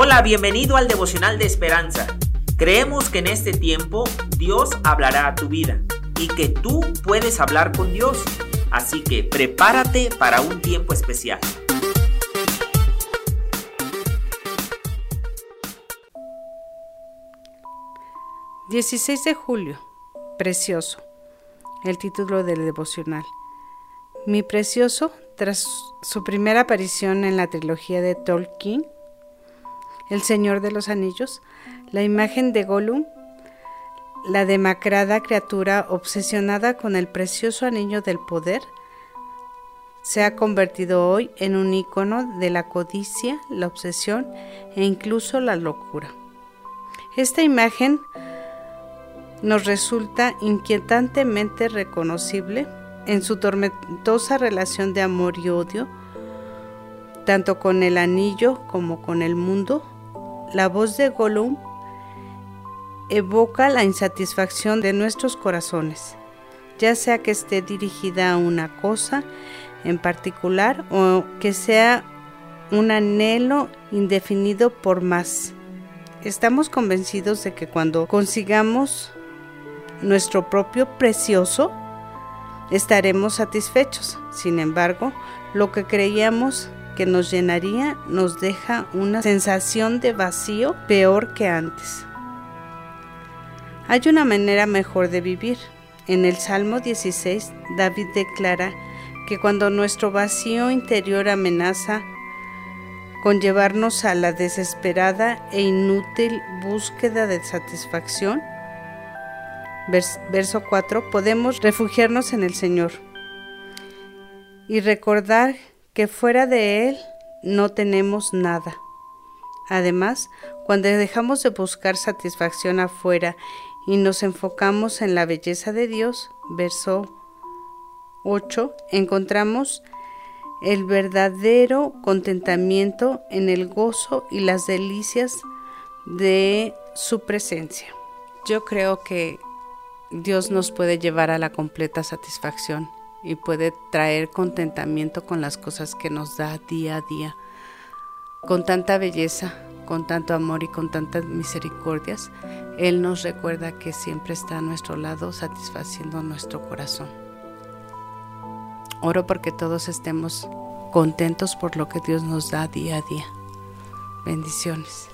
Hola, bienvenido al devocional de esperanza. Creemos que en este tiempo Dios hablará a tu vida y que tú puedes hablar con Dios. Así que prepárate para un tiempo especial. ...16 de julio... ...Precioso... ...el título del devocional... ...Mi Precioso... ...tras su primera aparición en la trilogía de Tolkien... El Señor de los Anillos, la imagen de Gollum, la demacrada criatura obsesionada con el precioso anillo del poder, se ha convertido hoy en un icono de la codicia, la obsesión e incluso la locura. Esta imagen nos resulta inquietantemente reconocible en su tormentosa relación de amor y odio, tanto con el anillo como con el mundo, la voz de Gollum evoca la insatisfacción de nuestros corazones, ya sea que esté dirigida a una cosa en particular o que sea un anhelo indefinido por más. Estamos convencidos de que cuando consigamos nuestro propio precioso, estaremos satisfechos. Sin embargo, lo que creíamos que nos llenaría nos deja una sensación de vacío peor que antes. Hay una manera mejor de vivir. En el Salmo 16, David declara que cuando nuestro vacío interior amenaza con llevarnos a la desesperada e inútil búsqueda de satisfacción, verso 4, podemos refugiarnos en el Señor y recordar que fuera de Él no tenemos nada. Además, cuando dejamos de buscar satisfacción afuera y nos enfocamos en la belleza de Dios, verso 8, encontramos el verdadero contentamiento en el gozo y las delicias de su presencia. Yo creo que Dios nos puede llevar a la completa satisfacción y puede traer contentamiento con las cosas que nos da día a día. Con tanta belleza, con tanto amor y con tantas misericordias, Él nos recuerda que siempre está a nuestro lado satisfaciendo nuestro corazón. Oro porque todos estemos contentos por lo que Dios nos da día a día. Bendiciones.